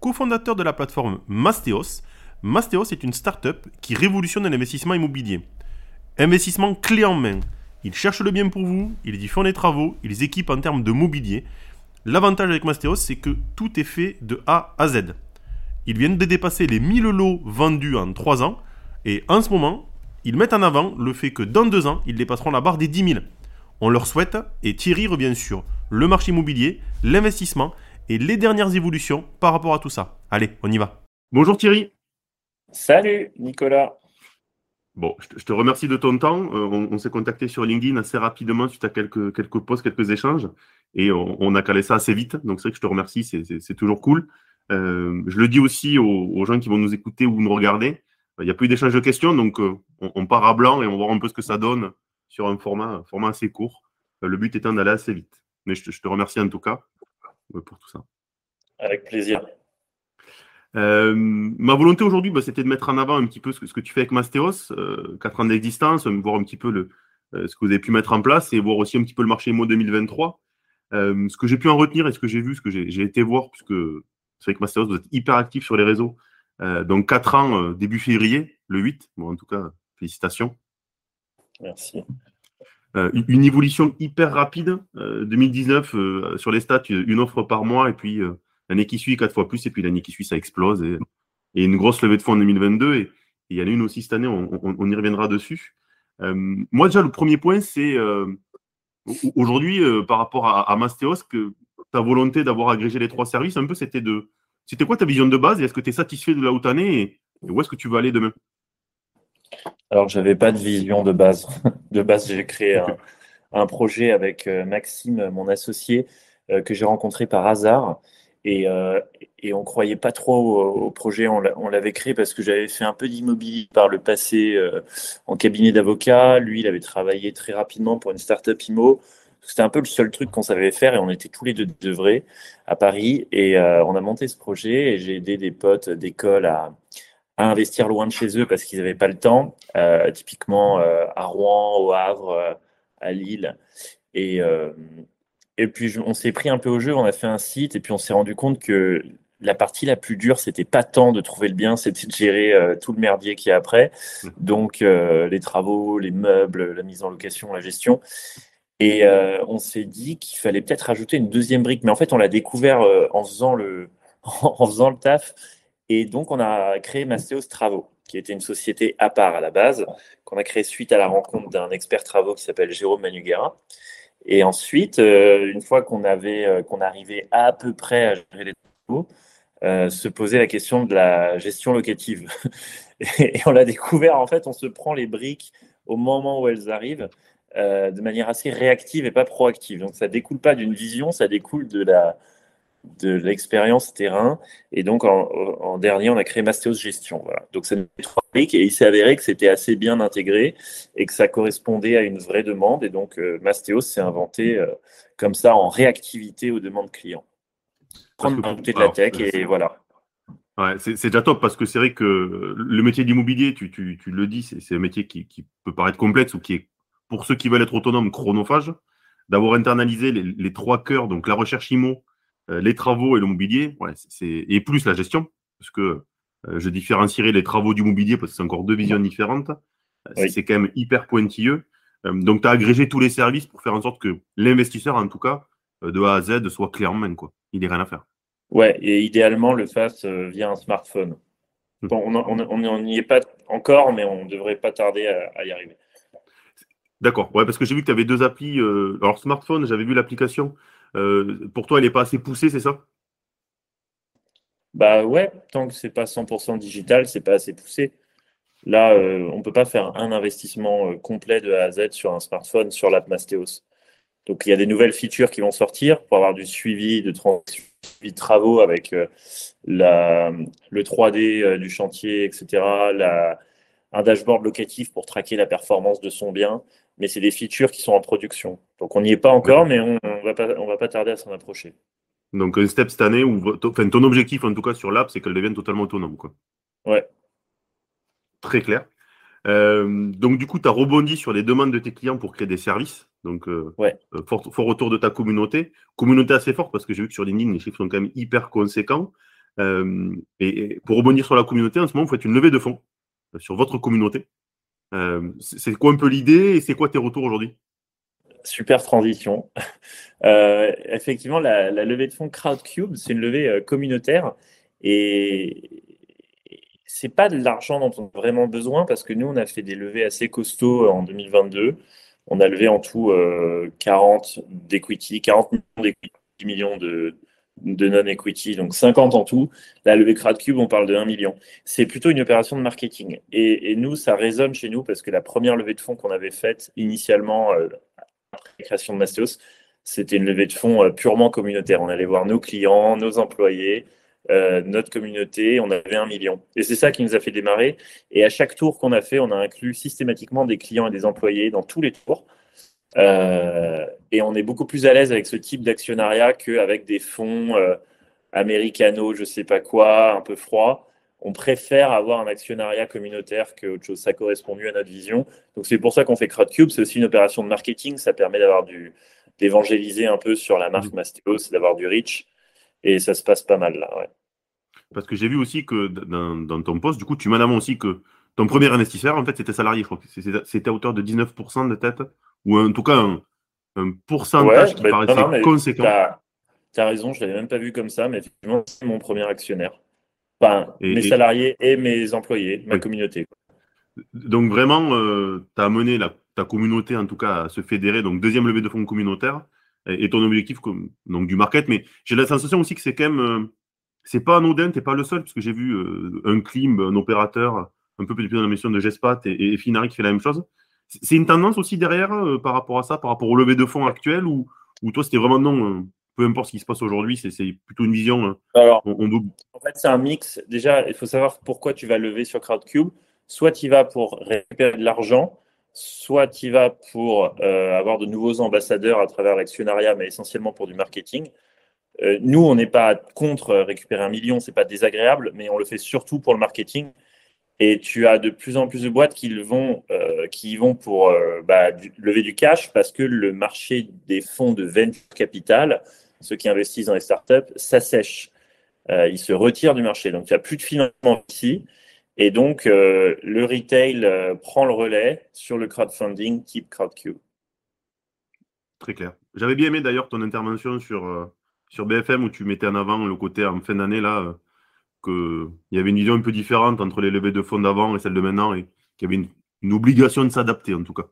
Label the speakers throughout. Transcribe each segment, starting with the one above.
Speaker 1: cofondateur de la plateforme Mastéos. Mastéos est une start-up qui révolutionne l'investissement immobilier. Investissement clé en main. Ils cherchent le bien pour vous, ils y font les travaux, ils équipent en termes de mobilier. L'avantage avec Mastéos, c'est que tout est fait de A à Z. Ils viennent de dépasser les 1000 lots vendus en 3 ans et en ce moment, ils mettent en avant le fait que dans 2 ans, ils dépasseront la barre des 10 000. On leur souhaite et Thierry revient sur le marché immobilier, l'investissement et les dernières évolutions par rapport à tout ça. Allez, on y va. Bonjour Thierry.
Speaker 2: Salut Nicolas.
Speaker 1: Bon, je te remercie de ton temps. Euh, on, s'est contacté sur LinkedIn assez rapidement suite à quelques, quelques posts, quelques échanges. Et on, a calé ça assez vite. Donc c'est vrai que je te remercie, c'est toujours cool. Euh, je le dis aussi aux, gens qui vont nous écouter ou nous regarder. Il n'y a plus d'échange de questions, donc euh, on, part à blanc et on va voir un peu ce que ça donne sur un format, un format assez court. le but étant d'aller assez vite. Mais je te remercie en tout cas pour tout ça.
Speaker 2: Avec plaisir.
Speaker 1: Euh, ma volonté aujourd'hui, bah, c'était de mettre en avant un petit peu ce que, ce que tu fais avec Mastéos, euh, 4 ans d'existence, voir un petit peu le, euh, ce que vous avez pu mettre en place et voir aussi un petit peu le marché IMO 2023. Euh, ce que j'ai pu en retenir et ce que j'ai vu, ce que j'ai été voir, puisque c'est vrai que Mastéos, vous êtes hyper actif sur les réseaux. donc 4 ans, début février, le 8. Bon, en tout cas, félicitations.
Speaker 2: Merci.
Speaker 1: Euh, une évolution hyper rapide. 2019, euh, euh, sur les stats, une offre par mois, et puis l'année qui suit, quatre fois plus, et puis l'année qui suit, ça explose. Et, une grosse levée de fonds en 2022, et, il y en a une aussi cette année, on, y reviendra dessus. moi, déjà, le premier point, c'est aujourd'hui, par rapport à, Mastéos, que ta volonté d'avoir agrégé les trois services, un peu, c'était de. C'était quoi ta vision de base et est-ce que tu es satisfait de là où tu et où est-ce que tu veux aller demain?
Speaker 2: Alors, je n'avais pas de vision de base. De base, j'ai créé un, projet avec euh, Maxime, mon associé, euh, que j'ai rencontré par hasard. Et, euh, et on ne croyait pas trop au, projet. On l'avait créé parce que j'avais fait un peu d'immobilier par le passé en cabinet d'avocat. Lui, il avait travaillé très rapidement pour une start-up IMO. C'était un peu le seul truc qu'on savait faire et on était tous les deux de vrai à Paris. Et on a monté ce projet et j'ai aidé des potes d'école à, à investir loin de chez eux parce qu'ils n'avaient pas le temps, euh, typiquement euh, à Rouen, au Havre, euh, à Lille. Et, et puis on s'est pris un peu au jeu, on a fait un site et puis on s'est rendu compte que la partie la plus dure, c'était pas tant de trouver le bien, c'était de gérer tout le merdier qui est après. Mmh. Donc les travaux, les meubles, la mise en location, la gestion. Et on s'est dit qu'il fallait peut-être rajouter une deuxième brique, mais en fait on l'a découvert en faisant le en faisant le taf et donc, on a créé Mastéos Travaux, qui était une société à part à la base, qu'on a créée suite à la rencontre d'un expert travaux qui s'appelle Jérôme Manuguera. Et ensuite, euh, une fois qu'on avait, euh, qu'on arrivait à peu près à gérer les travaux, euh, se posait la question de la gestion locative. et on l'a découvert, en fait, on se prend les briques au moment où elles arrivent de manière assez réactive et pas proactive. Donc, ça découle pas d'une vision, ça découle de la, de l'expérience terrain. Et donc, en, dernier, on a créé Mastéos Gestion. Voilà. Donc, c'est trois briques et il s'est avéré que c'était assez bien intégré et que ça correspondait à une vraie demande. Et donc, euh, Mastéos s'est inventé euh, comme ça en réactivité aux demandes clients. Prendre un côté de la tech et voilà.
Speaker 1: Ouais, c'est déjà top parce que c'est vrai que le métier d'immobilier, tu, tu, tu, le dis, c'est un métier qui, qui, peut paraître complexe ou qui est, pour ceux qui veulent être autonomes, chronophage. D'avoir internalisé les, les, trois cœurs, donc la recherche IMO, les travaux et le mobilier, ouais, et plus la gestion, parce que euh, je différencierai les travaux du mobilier parce que c'est encore deux visions différentes. Euh, c'est quand même hyper pointilleux. donc, tu as agrégé tous les services pour faire en sorte que l'investisseur, en tout cas, de A à Z, soit clé en main. Quoi. Il n'y a rien à faire.
Speaker 2: Ouais, et idéalement, le fasse via un smartphone. Hum. Bon, on n'y est pas encore, mais on ne devrait pas tarder à, y arriver.
Speaker 1: D'accord, ouais, parce que j'ai vu que tu avais deux applis. alors, smartphone, j'avais vu l'application euh, pour toi, elle n'est pas assez poussée, c'est ça?
Speaker 2: Bah ouais, tant que c'est pas 100% digital, c'est pas assez poussé. Là, euh, on ne peut pas faire un investissement euh, complet de A à Z sur un smartphone, sur l'app Mastéos. Donc, il y a des nouvelles features qui vont sortir pour avoir du suivi de de travaux avec le 3D du chantier, etc. un dashboard locatif pour traquer la performance de son bien. Mais c'est des features qui sont en production. Donc on n'y est pas encore, mais on ne va, pas, va pas tarder à s'en approcher.
Speaker 1: Donc un step cette année, où, enfin, ton objectif en tout cas sur l'app, c'est qu'elle devienne totalement autonome. Quoi.
Speaker 2: Ouais.
Speaker 1: Très clair. Euh, donc, du coup, tu as rebondi sur les demandes de tes clients pour créer des services. Donc,
Speaker 2: euh, ouais.
Speaker 1: Euh, fort, retour de ta communauté. Communauté assez forte parce que j'ai vu que sur LinkedIn, les chiffres sont quand même hyper conséquents. et, pour rebondir sur la communauté, en ce moment, vous faites une levée de fonds sur votre communauté. C'est quoi un peu l'idée et c'est quoi tes retours aujourd'hui?
Speaker 2: Super transition. effectivement, la, levée de fonds Crowdcube, c'est une levée communautaire. Et, c'est pas de l'argent dont on a vraiment besoin parce que nous, on a fait des levées assez costauds euh, en 2022. On a levé en tout 40 euh, d'equity, 40 millions de, de non-equity, donc 50 en tout. La levée CrowdCube, on parle de 1 million. C'est plutôt une opération de marketing. Et, nous, ça résonne chez nous parce que la première levée de fonds qu'on avait faite initialement euh, après la création de Mastéos, c'était une levée de fonds purement communautaire. On allait voir nos clients, nos employés, euh, notre communauté, on avait un million. Et c'est ça qui nous a fait démarrer. Et à chaque tour qu'on a fait, on a inclus systématiquement des clients et des employés dans tous les tours. Euh, et on est beaucoup plus à l'aise avec ce type d'actionnariat qu'avec des fonds euh, américano, je sais pas quoi, un peu froid. On préfère avoir un actionnariat communautaire qu'autre chose. Ça correspond mieux à notre vision. Donc c'est pour ça qu'on fait CrowdCube. C'est aussi une opération de marketing. Ça permet d'avoir du d'évangéliser un peu sur la marque mmh. Mastéos, d'avoir du reach. Et ça se passe pas mal là, ouais.
Speaker 1: Parce que j'ai vu aussi que dans, ton poste, du coup, tu m'as avant aussi que ton premier investisseur, en fait, c'était salarié, je crois. C'était à hauteur de 19% de tête, ou en tout cas un, pourcentage qui paraissait conséquent.
Speaker 2: Tu as, raison, je ne l'avais même pas vu comme ça, mais effectivement, c'est mon premier actionnaire. Enfin, mes salariés et mes employés, ma communauté.
Speaker 1: Donc vraiment, euh, tu as amené la, ta communauté, en tout cas, à se fédérer. Donc deuxième levée de fonds communautaire et ton objectif donc du market. Mais j'ai la sensation aussi que c'est quand même, euh, c'est pas anodin, t'es pas le seul, parce que j'ai vu euh, un Klim, un opérateur, un peu plus dans la mission de Gespat et, et, Finari qui fait la même chose. C'est une tendance aussi derrière euh, par rapport à ça, par rapport au lever de fonds actuel, ou, ou toi c'était vraiment non, peu importe ce qui se passe aujourd'hui, c'est plutôt une vision.
Speaker 2: Alors, en fait, c'est un mix. Déjà, il faut savoir pourquoi tu vas lever sur Crowdcube. Soit tu vas pour récupérer de l'argent, soit tu vas pour euh, avoir de nouveaux ambassadeurs à travers l'actionnariat, mais essentiellement pour du marketing. Euh, nous, on n'est pas contre récupérer un million, c'est pas désagréable, mais on le fait surtout pour le marketing. Et tu as de plus en plus de boîtes qui vont, euh, qui vont pour bah, lever du cash parce que le marché des fonds de venture capital, ceux qui investissent dans les startups, s'assèche. ils se retirent du marché. Donc, n'y a plus de financement ici. Et donc, euh, le retail euh, prend le relais sur le crowdfunding type CrowdCube.
Speaker 1: Très clair. J'avais bien aimé d'ailleurs ton intervention sur, euh, sur BFM où tu mettais en avant le côté en fin d'année là, qu'il y avait une vision un peu différente entre les levées de fonds d'avant et celles de maintenant et qu'il y avait une, obligation de s'adapter en tout cas.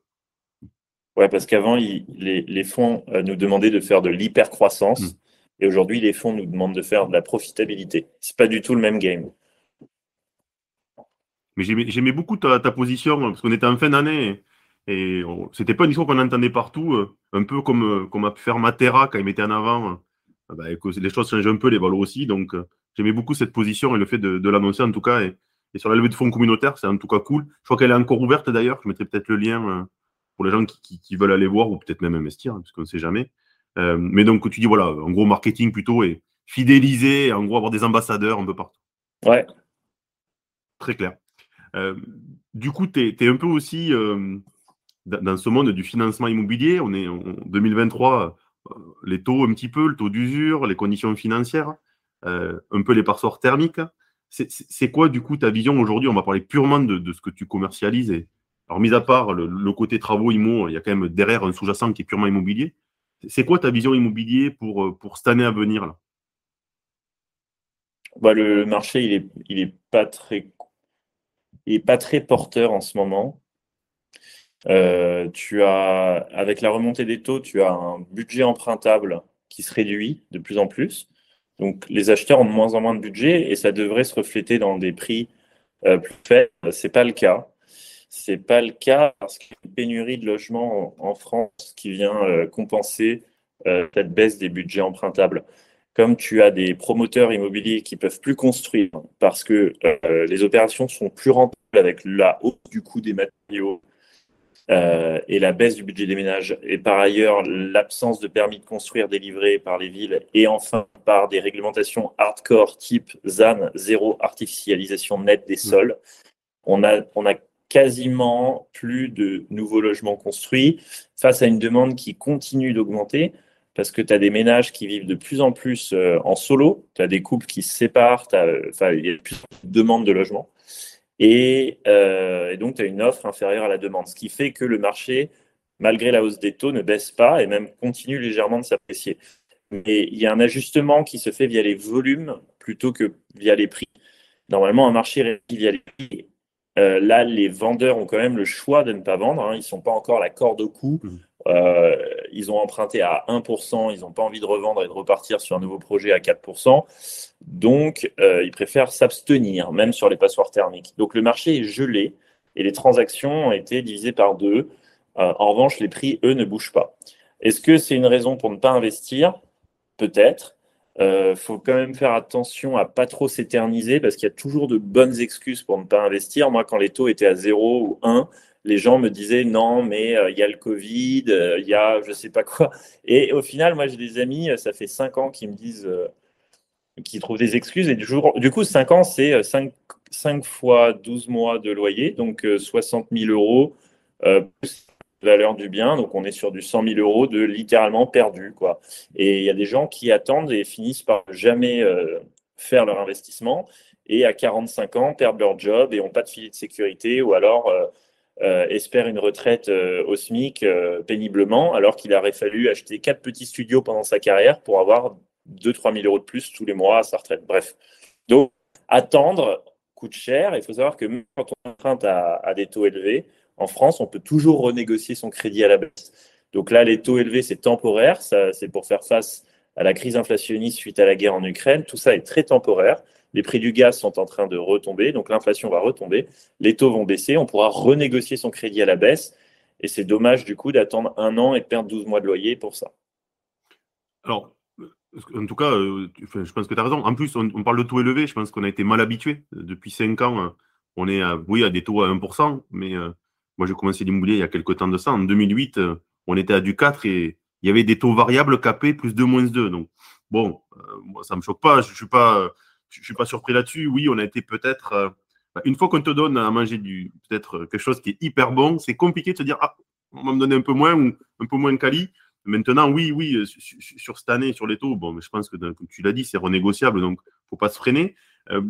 Speaker 2: Ouais, parce qu'avant, les, les, fonds nous demandaient de faire de l'hypercroissance hmm. et aujourd'hui, les fonds nous demandent de faire de la profitabilité. Ce n'est pas du tout le même game.
Speaker 1: Mais j'aimais beaucoup ta, position, parce qu'on était en fin d'année, et, c'était pas une chose qu'on entendait partout, euh, un peu comme, euh, comme a pu faire Matera quand il mettait en avant, euh, bah, que les choses changent un peu, les valeurs aussi, donc j'aimais beaucoup cette position et le fait de, l'annoncer en tout cas, et, sur la levée de fonds communautaire, c'est en tout cas cool. Je crois qu'elle est encore ouverte d'ailleurs, je mettrai peut-être le lien pour les gens qui, veulent aller voir, ou peut-être même investir, hein, parce qu'on ne sait jamais. mais donc tu dis, voilà, en gros marketing plutôt, et fidéliser, en gros avoir des ambassadeurs un peu partout.
Speaker 2: Ouais.
Speaker 1: Très clair. Euh, du coup, tu es, un peu aussi euh, dans ce monde du financement immobilier. On est en 2023, euh, les taux un petit peu, le taux d'usure, les conditions financières, un peu les passoires thermiques. C'est quoi, du coup, ta vision aujourd'hui? On va parler purement de, ce que tu commercialises. Alors, mis à part le, côté travaux immo, il y a quand même derrière un sous-jacent qui est purement immobilier. C'est quoi ta vision immobilier pour, pour cette année à venir
Speaker 2: bah, Le marché, il n'est il est pas très pas très porteur en ce moment. Euh, tu as, avec la remontée des taux, tu as un budget empruntable qui se réduit de plus en plus. Donc, les acheteurs ont de moins en moins de budget et ça devrait se refléter dans des prix euh, plus faibles. Ce n'est pas le cas. Ce n'est pas le cas parce qu'il y a une pénurie de logements en, France qui vient euh, compenser cette baisse des budgets empruntables. comme tu as des promoteurs immobiliers qui peuvent plus construire parce que euh, les opérations sont plus rentables avec la hausse du coût des matériaux euh, et la baisse du budget des ménages, et par ailleurs l'absence de permis de construire délivrés par les villes, et enfin par des réglementations hardcore type ZAN, zéro artificialisation nette des mmh. sols, on a, on a quasiment plus de nouveaux logements construits face à une demande qui continue d'augmenter parce que tu as des ménages qui vivent de plus en plus euh, en solo, tu as des couples qui se séparent, il y a plus de demandes de logement. Et, euh, et donc, tu as une offre inférieure à la demande, ce qui fait que le marché, malgré la hausse des taux, ne baisse pas et même continue légèrement de s'apprécier. Mais il y a un ajustement qui se fait via les volumes plutôt que via les prix. Normalement, un marché réagit via les prix. Euh, là, les vendeurs ont quand même le choix de ne pas vendre. Hein. Ils ne sont pas encore la corde au cou. Mmh. Euh, ils ont emprunté à 1%, ils n'ont pas envie de revendre et de repartir sur un nouveau projet à 4%. Donc, euh, ils préfèrent s'abstenir, même sur les passoires thermiques. Donc, le marché est gelé et les transactions ont été divisées par deux. Euh, en revanche, les prix, eux, ne bougent pas. Est-ce que c'est une raison pour ne pas investir? Peut-être. Il faut quand même faire attention à pas trop s'éterniser parce qu'il y a toujours de bonnes excuses pour ne pas investir. Moi, quand les taux étaient à 0 ou 1, les gens me disaient non, mais euh, il y a le Covid, euh, il y a je sais pas quoi. Et au final, moi, j'ai des amis, euh, ça fait 5 ans qui me disent, qui trouvent des excuses. Et du, jour, du coup, 5 ans, c'est 5, 5, fois 12 mois de loyer, donc 60 000 euros plus la valeur du bien. Donc, on est sur du 100 000 euros de littéralement perdu. Quoi. Et il y a des gens qui attendent et finissent par jamais faire leur investissement et à 45 ans perdent leur job et n'ont pas de filet de sécurité ou alors euh, espère une retraite euh, au SMIC euh, péniblement, alors qu'il aurait fallu acheter quatre petits studios pendant sa carrière pour avoir 2-3 000 euros de plus tous les mois à sa retraite. Bref. Donc, attendre coûte cher. Il faut savoir que même quand on emprunte à, des taux élevés, en France, on peut toujours renégocier son crédit à la baisse. Donc là, les taux élevés, c'est temporaire. C'est pour faire face à la crise inflationniste suite à la guerre en Ukraine. Tout ça est très temporaire. Les prix du gaz sont en train de retomber, donc l'inflation va retomber, les taux vont baisser, on pourra renégocier son crédit à la baisse. Et c'est dommage du coup d'attendre un an et de perdre 12 mois de loyer pour ça.
Speaker 1: Alors, en tout cas, euh, je pense que tu as raison. En plus, on, parle de taux élevés, je pense qu'on a été mal habitué. Depuis 5 ans, euh, on est à, oui, à des taux à 1%, mais euh, moi j'ai commencé l'immobilier il y a quelques temps de ça. En 2008, on était à du 4 et il y avait des taux variables capés plus 2, moins 2. Donc, bon, moi, ça ne me choque pas. Je ne suis pas je ne suis pas surpris là-dessus. Oui, on a été peut-être. Euh, une fois qu'on te donne à manger du peut-être quelque chose qui est hyper bon, c'est compliqué de se dire ah, on va me donner un peu moins ou un peu moins de quali. Maintenant, oui, oui, euh, sur, cette année, sur les taux, bon, je pense que comme tu l'as dit, c'est renégociable, donc faut pas se freiner. Euh,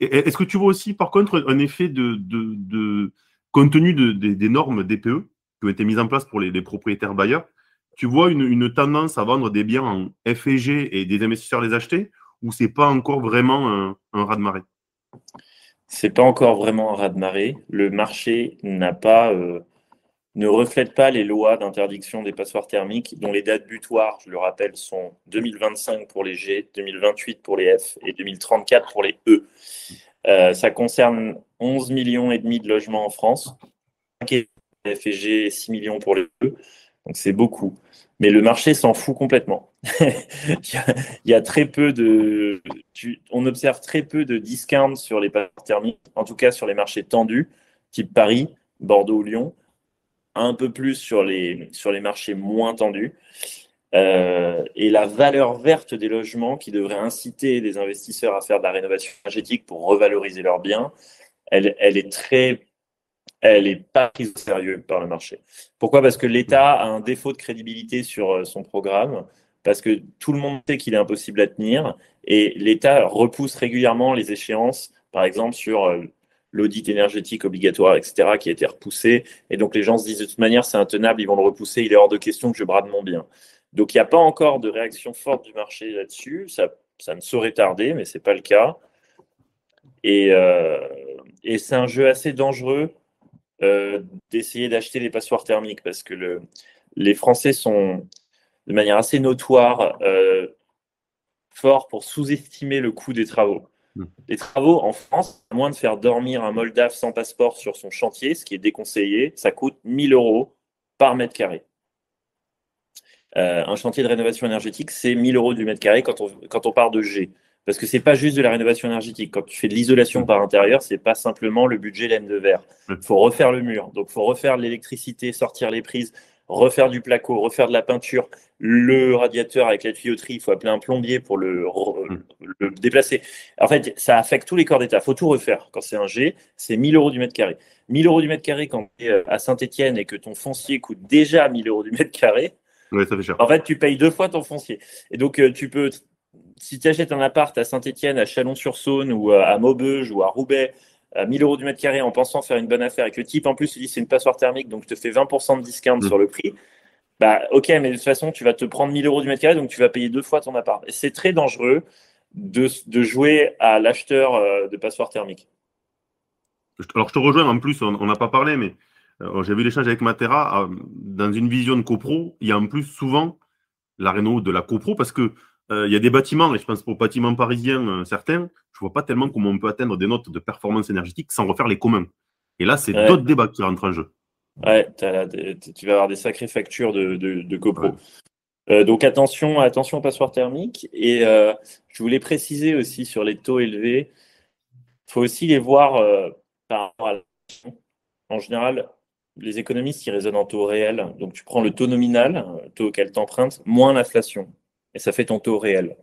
Speaker 1: est-ce que tu vois aussi, par contre, un effet de, de, de compte tenu des normes DPE qui ont été mises en place pour les, propriétaires bailleurs, tu vois une, une, tendance à vendre des biens en FG et des investisseurs les acheter? Ou c'est pas encore vraiment un, un raz-de-marée?
Speaker 2: C'est pas encore vraiment un raz-de-marée. Le marché n'a pas, euh, ne reflète pas les lois d'interdiction des passoires thermiques, dont les dates butoirs, je le rappelle, sont 2025 pour les G, 2028 pour les F et 2034 pour les E. Euh, ça concerne 11 millions et demi de logements en France, 5 F et G, 6 millions pour les E. Donc c'est beaucoup. Mais le marché s'en fout complètement. il, y a, très peu de. on observe très peu de discounts sur les passes thermiques, en tout cas sur les marchés tendus, type Paris, Bordeaux ou Lyon, un peu plus sur les, sur les marchés moins tendus. Euh, et la valeur verte des logements qui devrait inciter les investisseurs à faire de la rénovation énergétique pour revaloriser leurs biens, elle, elle est très elle n'est pas prise au sérieux par le marché. Pourquoi? Parce que l'État a un défaut de crédibilité sur euh, son programme, parce que tout le monde sait qu'il est impossible à tenir, et l'État repousse régulièrement les échéances, par exemple sur euh, l'audit énergétique obligatoire, etc., qui a été repoussé, et donc les gens se disent de toute manière c'est intenable, ils vont le repousser, il est hors de question que je brade mon bien. Donc il n'y a pas encore de réaction forte du marché là-dessus, ça, ça ne saurait tarder, mais ce n'est pas le cas. Et, euh, et c'est un jeu assez dangereux euh, d'essayer d'acheter les passoires thermiques parce que le, les Français sont de manière assez notoire euh, forts pour sous-estimer le coût des travaux. Hmm. Les travaux en France, à moins de faire dormir un Moldave sans passeport sur son chantier, ce qui est déconseillé, ça coûte 1000 euros par mètre carré. un chantier de rénovation énergétique, c'est 1000 euros du mètre carré quand on, quand on part de G. Parce que c'est pas juste de la rénovation énergétique. Quand tu fais de l'isolation par intérieur, c'est pas simplement le budget laine de verre. Il faut refaire le mur. Donc, il faut refaire l'électricité, sortir les prises, refaire du placo, refaire de la peinture. Le radiateur avec la tuyauterie, il faut appeler un plombier pour le, le déplacer. En fait, ça affecte tous les corps d'État. Il faut tout refaire. Quand c'est un G, c'est 1000 euros du mètre carré. 1000 euros du mètre carré quand tu es euh, à Saint-Etienne et que ton foncier coûte déjà 1000 euros du mètre carré.
Speaker 1: Ouais, ça fait cher.
Speaker 2: En fait, tu payes deux fois ton foncier. Et donc, euh, tu peux si tu achètes un appart à Saint-Etienne, à Chalon-sur-Saône ou à Maubeuge ou à Roubaix, à 1000 euros du mètre carré en pensant faire une bonne affaire et que le type en plus il dit c'est une passoire thermique donc je te fais 20% de discount mm. sur le prix, bah ok, mais de toute façon tu vas te prendre 1000 euros du mètre carré donc tu vas payer deux fois ton appart. Et c'est très dangereux de, jouer à l'acheteur euh, de passoire thermique.
Speaker 1: Alors je te rejoins en plus, on n'a pas parlé, mais euh, j'ai vu l'échange avec Matera. Euh, dans une vision de copro, il y a en plus souvent la réno de la copro parce que il y a des bâtiments, et je pense pour bâtiments parisiens euh, certains, je ne vois pas tellement comment on peut atteindre des notes de performance énergétique sans refaire les communs. Et là, c'est d'autres débats qui rentrent en jeu.
Speaker 2: Ouais, tu vas avoir des sacrées factures de, de, copro. Euh, donc attention, attention aux passoires thermiques. Et je voulais préciser aussi sur les taux élevés, il faut aussi les voir par rapport à En général, les économistes, ils raisonnent en taux réel. Donc tu prends le taux nominal, le taux auquel tu empruntes, moins l'inflation et ça fait ton taux réel.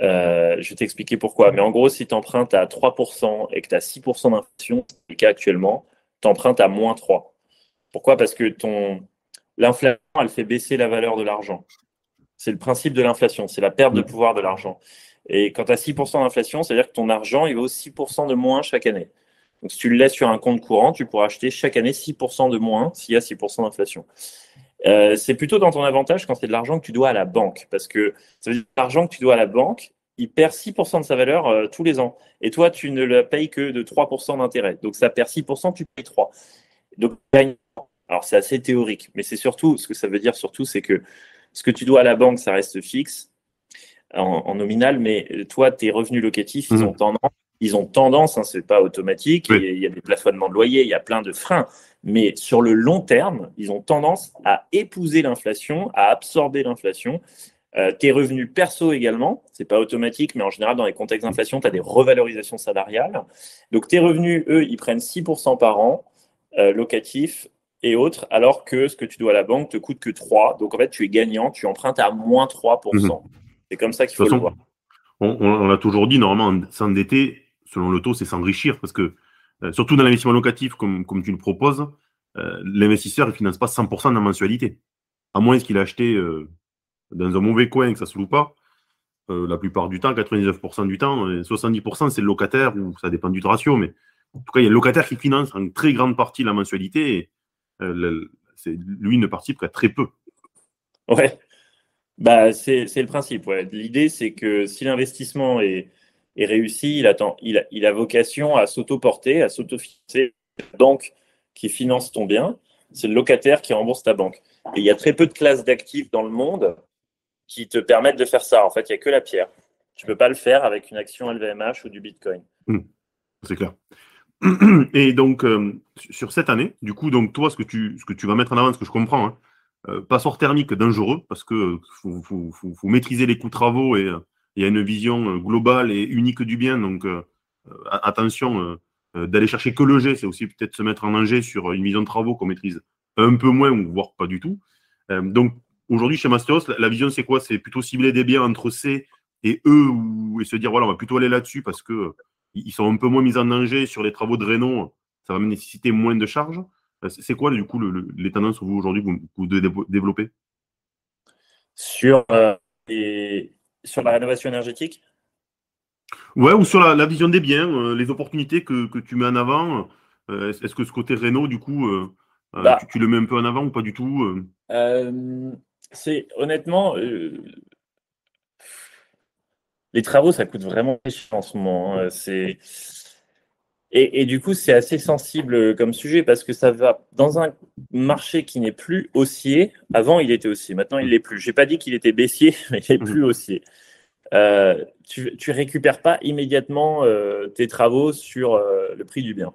Speaker 2: Euh, je vais t'expliquer pourquoi. Mais en gros, si tu empruntes à 3% et que tu as 6% d'inflation, c'est le cas actuellement, tu empruntes à moins 3. Pourquoi? Parce que ton l'inflation, elle fait baisser la valeur de l'argent. C'est le principe de l'inflation, c'est la perte de mm. pouvoir de l'argent. Et quand tu as 6% d'inflation, c'est-à-dire que ton argent, il vaut 6% de moins chaque année. Donc si tu le laisses sur un compte courant, tu pourras acheter chaque année 6% de moins s'il y a 6% d'inflation. Euh, c'est plutôt dans ton avantage quand c'est de l'argent que tu dois à la banque. Parce que ça veut dire l'argent que tu dois à la banque, il perd 6% de sa valeur euh, tous les ans. Et toi, tu ne le payes que de 3% d'intérêt. Donc ça perd 6%, tu payes 3. Donc, alors c'est assez théorique, mais c'est surtout, ce que ça veut dire surtout, c'est que ce que tu dois à la banque, ça reste fixe en, nominal, mais toi, tes revenus locatifs, ils mmh. ont tendance ils ont tendance, hein, ce n'est pas automatique, il y a des plafonnements de loyer, il y a plein de freins, mais sur le long terme, ils ont tendance à épouser l'inflation, à absorber l'inflation. Euh, tes revenus perso également, c'est pas automatique, mais en général, dans les contextes d'inflation, tu as des revalorisations salariales. Donc tes revenus, eux, ils prennent 6% par an, euh, locatifs et autres, alors que ce que tu dois à la banque te coûte que 3. Donc en fait, tu es gagnant, tu empruntes à moins 3%. Mhm. C'est comme ça qu'il faut le voir.
Speaker 1: On, on l'a toujours dit, normalement, s'endetter, selon le taux, c'est s'enrichir parce que, euh, surtout dans l'investissement locatif, comme, comme tu le proposes, euh, l'investisseur ne finance pas 100% de la mensualité. À moins qu'il ait acheté euh, dans un mauvais coin que ça ne se loue pas. la plupart du temps, 99% du temps, 70% c'est le locataire, ou ça dépend du ratio, mais en tout cas, il y a le locataire qui finance en très grande partie la mensualité et lui ne participe qu'à très peu.
Speaker 2: Ouais, bah, c'est le principe. L'idée, c'est que si l'investissement est, et réussi, il, attend, il, a, vocation à s'auto-porter, à s'auto-financer. La banque qui finance ton bien, c'est le locataire qui rembourse ta banque. Et il y a très peu de classes d'actifs dans le monde qui te permettent de faire ça. En fait, il n'y a que la pierre. Tu ne peux pas le faire avec une action LVMH ou du Bitcoin.
Speaker 1: Hmm. c'est clair. Et donc, euh, sur cette année, du coup, donc toi, ce que tu, vas mettre en avant, ce que je comprends, hein, euh, passeport thermique dangereux, parce que faut, faut, faut, maîtriser les coûts de travaux et, il y a une vision euh, globale et unique du bien. Donc, euh, euh, attention, d'aller chercher que le G, c'est aussi peut-être se mettre en danger sur une vision de travaux qu'on maîtrise un peu moins, ou voire pas du tout. donc, aujourd'hui, chez Masteros, la, vision, c'est quoi? C'est plutôt cibler des biens entre C et E, ou, et se dire, voilà, on va plutôt aller là-dessus parce que ils sont un peu moins mis en danger sur les travaux de réno, ça va nécessiter moins de charges. C'est quoi, du coup, les tendances que vous, aujourd'hui, vous, vous développez?
Speaker 2: Sur les, sur la rénovation énergétique?
Speaker 1: Ouais, ou sur la, vision des biens, euh, les opportunités que, tu mets en avant. Euh, est-ce que ce côté Renault, du coup, euh, bah. tu, le mets un peu en avant ou pas du tout
Speaker 2: C'est honnêtement, les travaux, ça coûte vraiment cher en ce moment. Hein. C'est et, du coup, c'est assez sensible comme sujet parce que ça va dans un marché qui n'est plus haussier. Avant, il était haussier. Maintenant, il l'est plus. Je n'ai pas dit qu'il était baissier, mais il n'est plus mhm. haussier. Euh, tu ne récupères pas immédiatement euh, tes travaux sur euh, le prix du bien.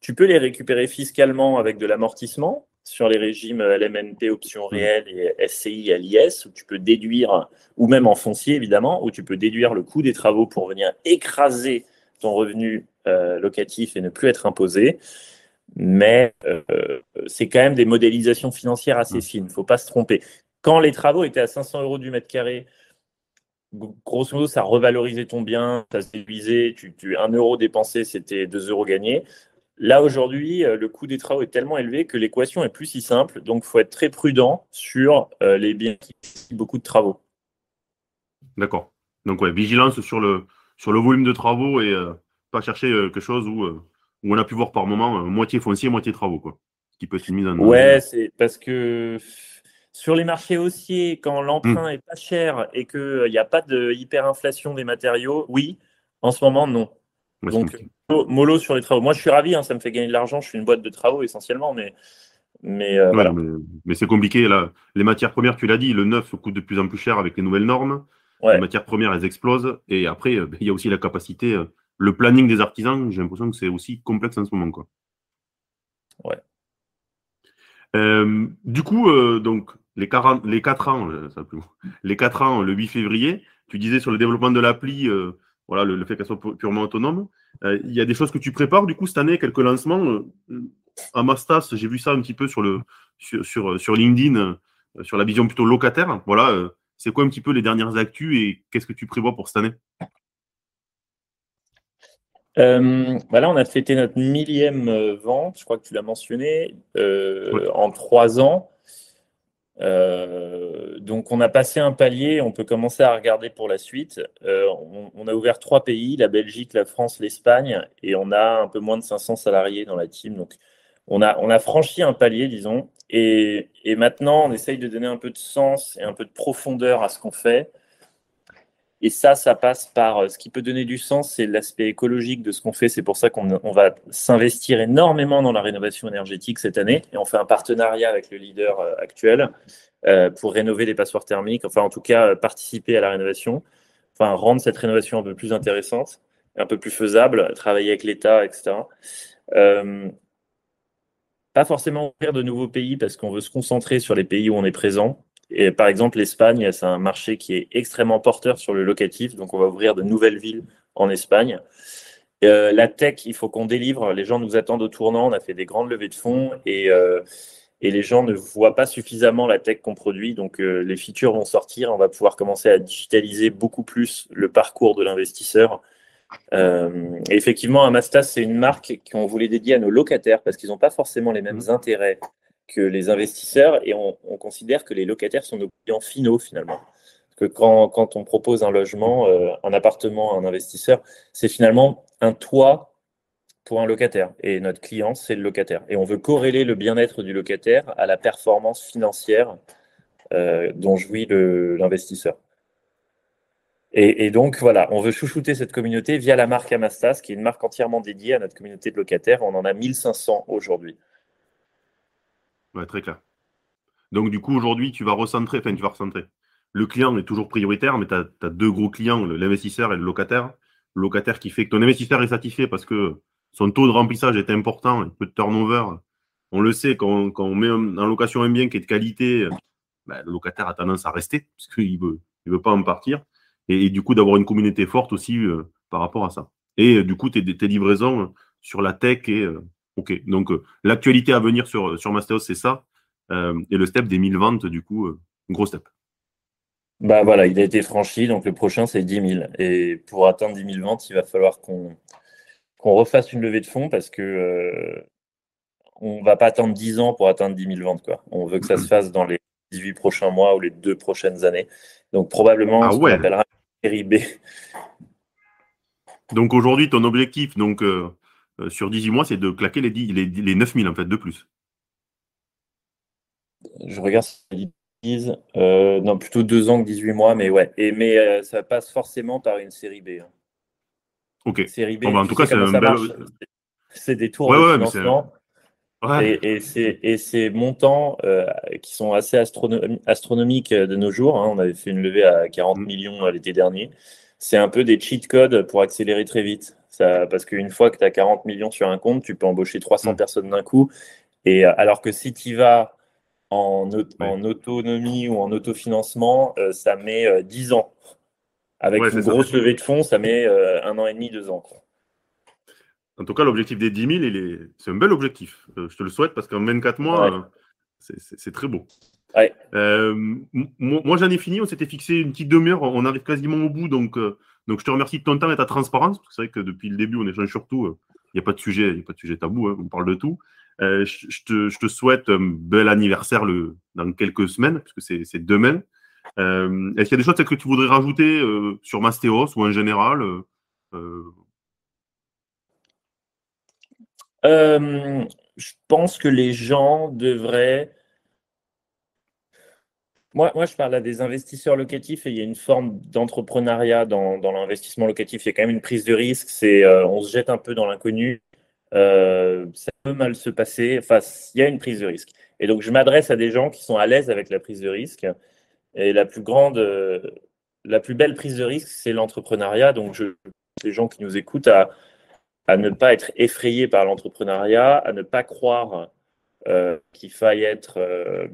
Speaker 2: Tu peux les récupérer fiscalement avec de l'amortissement, sur les régimes LMNP option mmh. réelle et SCI à l'IS, où tu peux déduire, ou même en foncier évidemment, où tu peux déduire le coût des travaux pour venir écraser ton revenu euh, locatif et ne plus être imposé. Mais euh, c'est quand même des modélisations financières assez mmh. fines, il ne faut pas se tromper. Quand les travaux étaient à 500 euros du mètre carré, grosso modo, ça revalorisait ton bien, ça se déduisait, tu, tu, 1 euro dépensé, c'était 2 euros gagnés. Là, aujourd'hui, euh, le coût des travaux est tellement élevé que l'équation est plus si simple. Donc, il faut être très prudent sur euh, les biens qui ont beaucoup de travaux.
Speaker 1: D'accord. Donc, ouais, vigilance sur le, sur le volume de travaux et euh, pas chercher quelque chose où, où, on a pu voir par moment moitié foncier, moitié travaux. Quoi. Ce qui peut être mis en.
Speaker 2: Ouais, c'est parce que sur les marchés haussiers, quand l'emprunt n'est hmm. pas cher et qu'il n'y a pas de hyperinflation des matériaux, oui. En ce moment, non. Donc, mollo sur les travaux. Moi, je suis ravi, hein, ça me fait gagner de l'argent. Je suis une boîte de travaux essentiellement, mais. Mais, euh, voilà.
Speaker 1: mais, c'est compliqué. Là. Les matières premières, tu l'as dit, le neuf coûte de plus en plus cher avec les nouvelles normes. Les matières premières, elles explosent. Et après, euh, il y a aussi la capacité, euh, le planning des artisans. J'ai l'impression que c'est aussi complexe en ce moment. Quoi.
Speaker 2: Ouais.
Speaker 1: du coup, donc, les, 40, les 4 ans, les 4 ans, le 8 février, tu disais sur le développement de l'appli, voilà, le, fait qu'elle soit purement autonome. Euh, il y a des choses que tu prépares, du coup, cette année, quelques lancements. Euh, à Mastas, j'ai vu ça un petit peu sur, le, sur, sur, LinkedIn, euh, sur la vision plutôt locataire. Voilà, c'est quoi un petit peu les dernières actus et qu'est-ce que tu prévois pour cette année?
Speaker 2: Voilà, on a fêté notre millième vente, je crois que tu l'as mentionné, en trois ans. Euh, donc on a passé un palier, on peut commencer à regarder pour la suite. Euh, on, a ouvert trois pays, la Belgique, la France, l'Espagne, et on a un peu moins de 500 salariés dans la team. Donc on a, on a franchi un palier, disons, et, et, maintenant on essaye de donner un peu de sens et un peu de profondeur à ce qu'on fait. Et ça, ça passe par euh, ce qui peut donner du sens, c'est l'aspect écologique de ce qu'on fait. C'est pour ça qu'on va s'investir énormément dans la rénovation énergétique cette année. Et on fait un partenariat avec le leader euh, actuel euh, pour rénover les passoires thermiques, enfin en tout cas participer à la rénovation, enfin rendre cette rénovation un peu plus intéressante, un peu plus faisable, travailler avec l'État, etc. pas forcément ouvrir de nouveaux pays parce qu'on veut se concentrer sur les pays où on est présent et par exemple, l'Espagne, c'est un marché qui est extrêmement porteur sur le locatif. Donc, on va ouvrir de nouvelles villes en Espagne. Euh, la tech, il faut qu'on délivre. Les gens nous attendent au tournant. On a fait des grandes levées de fonds et, euh, et les gens ne voient pas suffisamment la tech qu'on produit. Donc, euh, les features vont sortir. On va pouvoir commencer à digitaliser beaucoup plus le parcours de l'investisseur. effectivement, Amastas, c'est une marque qu'on voulait dédier à nos locataires parce qu'ils n'ont pas forcément les mêmes mmh. intérêts que les investisseurs et on, considère que les locataires sont nos clients finaux finalement. que quand, quand, on propose un logement, euh, un appartement à un investisseur, c'est finalement un toit pour un locataire. Et notre client, c'est le locataire. Et on veut corréler le bien-être du locataire à la performance financière euh, dont jouit l'investisseur. Et, et, donc, voilà, on veut chouchouter cette communauté via la marque Amastas, qui est une marque entièrement dédiée à notre communauté de locataires. On en a 1500 aujourd'hui.
Speaker 1: Ouais, très clair. Donc, du coup, aujourd'hui, tu vas recentrer, enfin, tu vas recentrer. Le client est toujours prioritaire, mais tu as, deux gros clients, l'investisseur et le locataire. Le locataire qui fait que ton investisseur est satisfait parce que son taux de remplissage est important, un peu de turnover. On le sait, quand, on met en location un bien qui est de qualité, ben, le locataire a tendance à rester parce qu'il ne veut, il veut pas en partir. Et, du coup, d'avoir une communauté forte aussi euh, par rapport à ça. Et du coup, tes, livraisons sur la tech et euh, Ok, donc euh, l'actualité à venir sur, sur Masteos, c'est ça. Euh, et le step des 1000 ventes, du coup, euh, gros step.
Speaker 2: Bah voilà, il a été franchi, donc le prochain c'est 10 000. Et pour atteindre 10 000 ventes, il va falloir qu'on refasse une levée de fonds parce que on ne va pas attendre 10 ans pour atteindre 10 000 ventes. Quoi. On veut que ça se fasse dans les 18 prochains mois ou les deux prochaines années. Donc probablement ah ce qu'on appellera série B.
Speaker 1: Donc aujourd'hui, ton objectif, donc euh, sur 18 mois, c'est de claquer les, 10, les, les 9000 en fait, de plus.
Speaker 2: Je regarde disent. Euh, non, plutôt 2 ans que 18 mois, mais ouais. Et, mais euh, ça passe forcément par une série B. Hein.
Speaker 1: Ok.
Speaker 2: Série B,
Speaker 1: bah, en tout cas, c'est un bel...
Speaker 2: C'est des tours de financement. Et, et ces montants qui sont assez astronomiques de nos jours, hein. on avait fait une levée à 40 mm. millions l'été dernier, c'est un peu des cheat codes pour accélérer très vite. Ça, parce qu'une fois que tu as 40 millions sur un compte, tu peux embaucher 300 mm. personnes d'un coup. Et alors que si tu vas en, en, autonomie ou en autofinancement, ça met 10 ans. Avec une grosse levée de fonds, ça met un an et demi, deux ans.
Speaker 1: En tout cas, l'objectif des 10 000, c'est un bel objectif. je te le souhaite parce qu'en 24 mois, c'est très beau. Euh, moi, j'en ai fini. On s'était fixé une petite demi-heure. On arrive quasiment au bout. Donc, euh, donc, je te remercie de ton temps et ta transparence. C'est vrai que depuis le début, on échange sur tout. Euh, il n'y a pas de sujet, il a pas de sujet tabou. Hein, on parle de tout. Je, te, je, te, souhaite un bel anniversaire le, dans quelques semaines, puisque c'est demain. Est-ce qu'il y a des choses que tu voudrais rajouter sur Mastéos ou en général
Speaker 2: Je pense que les gens devraient moi, moi, je parle à des investisseurs locatifs et il y a une forme d'entrepreneuriat dans, l'investissement locatif. Il y a quand même une prise de risque. C'est, euh, on se jette un peu dans l'inconnu. Euh, ça peut mal se passer. Enfin, il y a une prise de risque. Et donc, je m'adresse à des gens qui sont à l'aise avec la prise de risque. Et la plus grande, euh, la plus belle prise de risque, c'est l'entrepreneuriat. Donc, je, les gens qui nous écoutent à, à ne pas être effrayés par l'entrepreneuriat, à ne pas croire euh, qu'il faille être euh,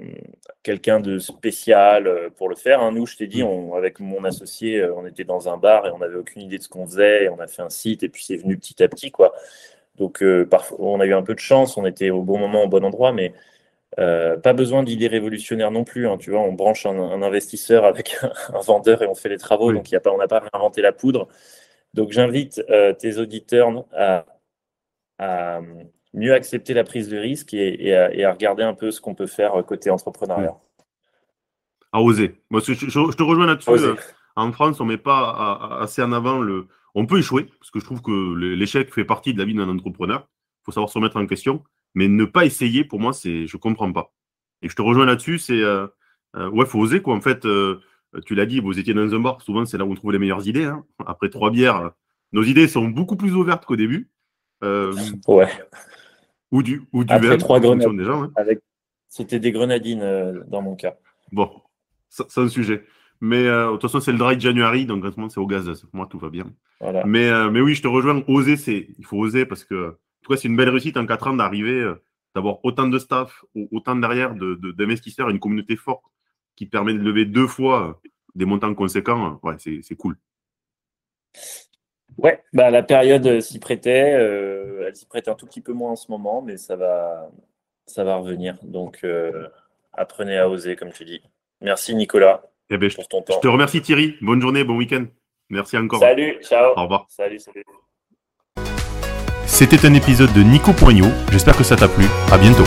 Speaker 2: quelqu'un de spécial euh, pour le faire. Hein. Nous, je t'ai dit, on, avec mon associé, on était dans un bar et on n'avait aucune idée de ce qu'on faisait. Et on a fait un site et puis c'est venu petit à petit. quoi. Donc, parfois, on a eu un peu de chance, on était au bon moment, au bon endroit, mais pas besoin d'idées révolutionnaires non plus. Hein. tu vois, on branche un, investisseur avec un, vendeur et on fait les travaux. Donc, y a pas, on n'a pas inventé la poudre. Donc, j'invite tes auditeurs à, à mieux accepter la prise de risque et, à, regarder un peu ce qu'on peut faire côté entrepreneuriat.
Speaker 1: À oser. Moi, je, te rejoins là-dessus. Euh, en France, on ne met pas assez en avant le. On peut échouer, parce que je trouve que l'échec fait partie de la vie d'un entrepreneur. Il faut savoir se remettre en question. Mais ne pas essayer, pour moi, c'est je ne comprends pas. Et je te rejoins là-dessus, c'est. Euh, euh, ouais, il faut oser, quoi. En fait, tu l'as dit, vous étiez dans un bar, souvent, c'est là où on trouve les meilleures idées. Hein. Après trois bières, nos idées sont beaucoup plus ouvertes qu'au début.
Speaker 2: ouais.
Speaker 1: Ou du, ou du
Speaker 2: Après trois grenades. Avec... C'était des grenadines euh, dans mon cas.
Speaker 1: Bon, c'est un sujet. Mais euh, de toute façon, c'est le dry January, donc c'est au gaz. Pour moi, tout va bien. Mais, euh, mais oui, je te rejoins. Oser, c'est il faut oser parce que, en tout cas, c'est une belle réussite en quatre ans d'arriver, d'avoir autant de staff, autant derrière d'investisseurs, de, une communauté forte qui permet de lever deux fois des montants conséquents. Ouais, c'est cool.
Speaker 2: Ouais, bah, la période euh, s'y prêtait. Euh, elle s'y prête un tout petit peu moins en ce moment, mais ça va, ça va revenir. Donc, euh, apprenez à oser, comme tu dis. Merci, Nicolas,
Speaker 1: eh ben, pour ton temps. Je te remercie, Thierry. Bonne journée, bon week-end. Merci encore.
Speaker 2: Salut, ciao.
Speaker 1: Au revoir.
Speaker 2: Salut, salut.
Speaker 1: C'était un épisode de Nico Poignot. J'espère que ça t'a plu. À bientôt.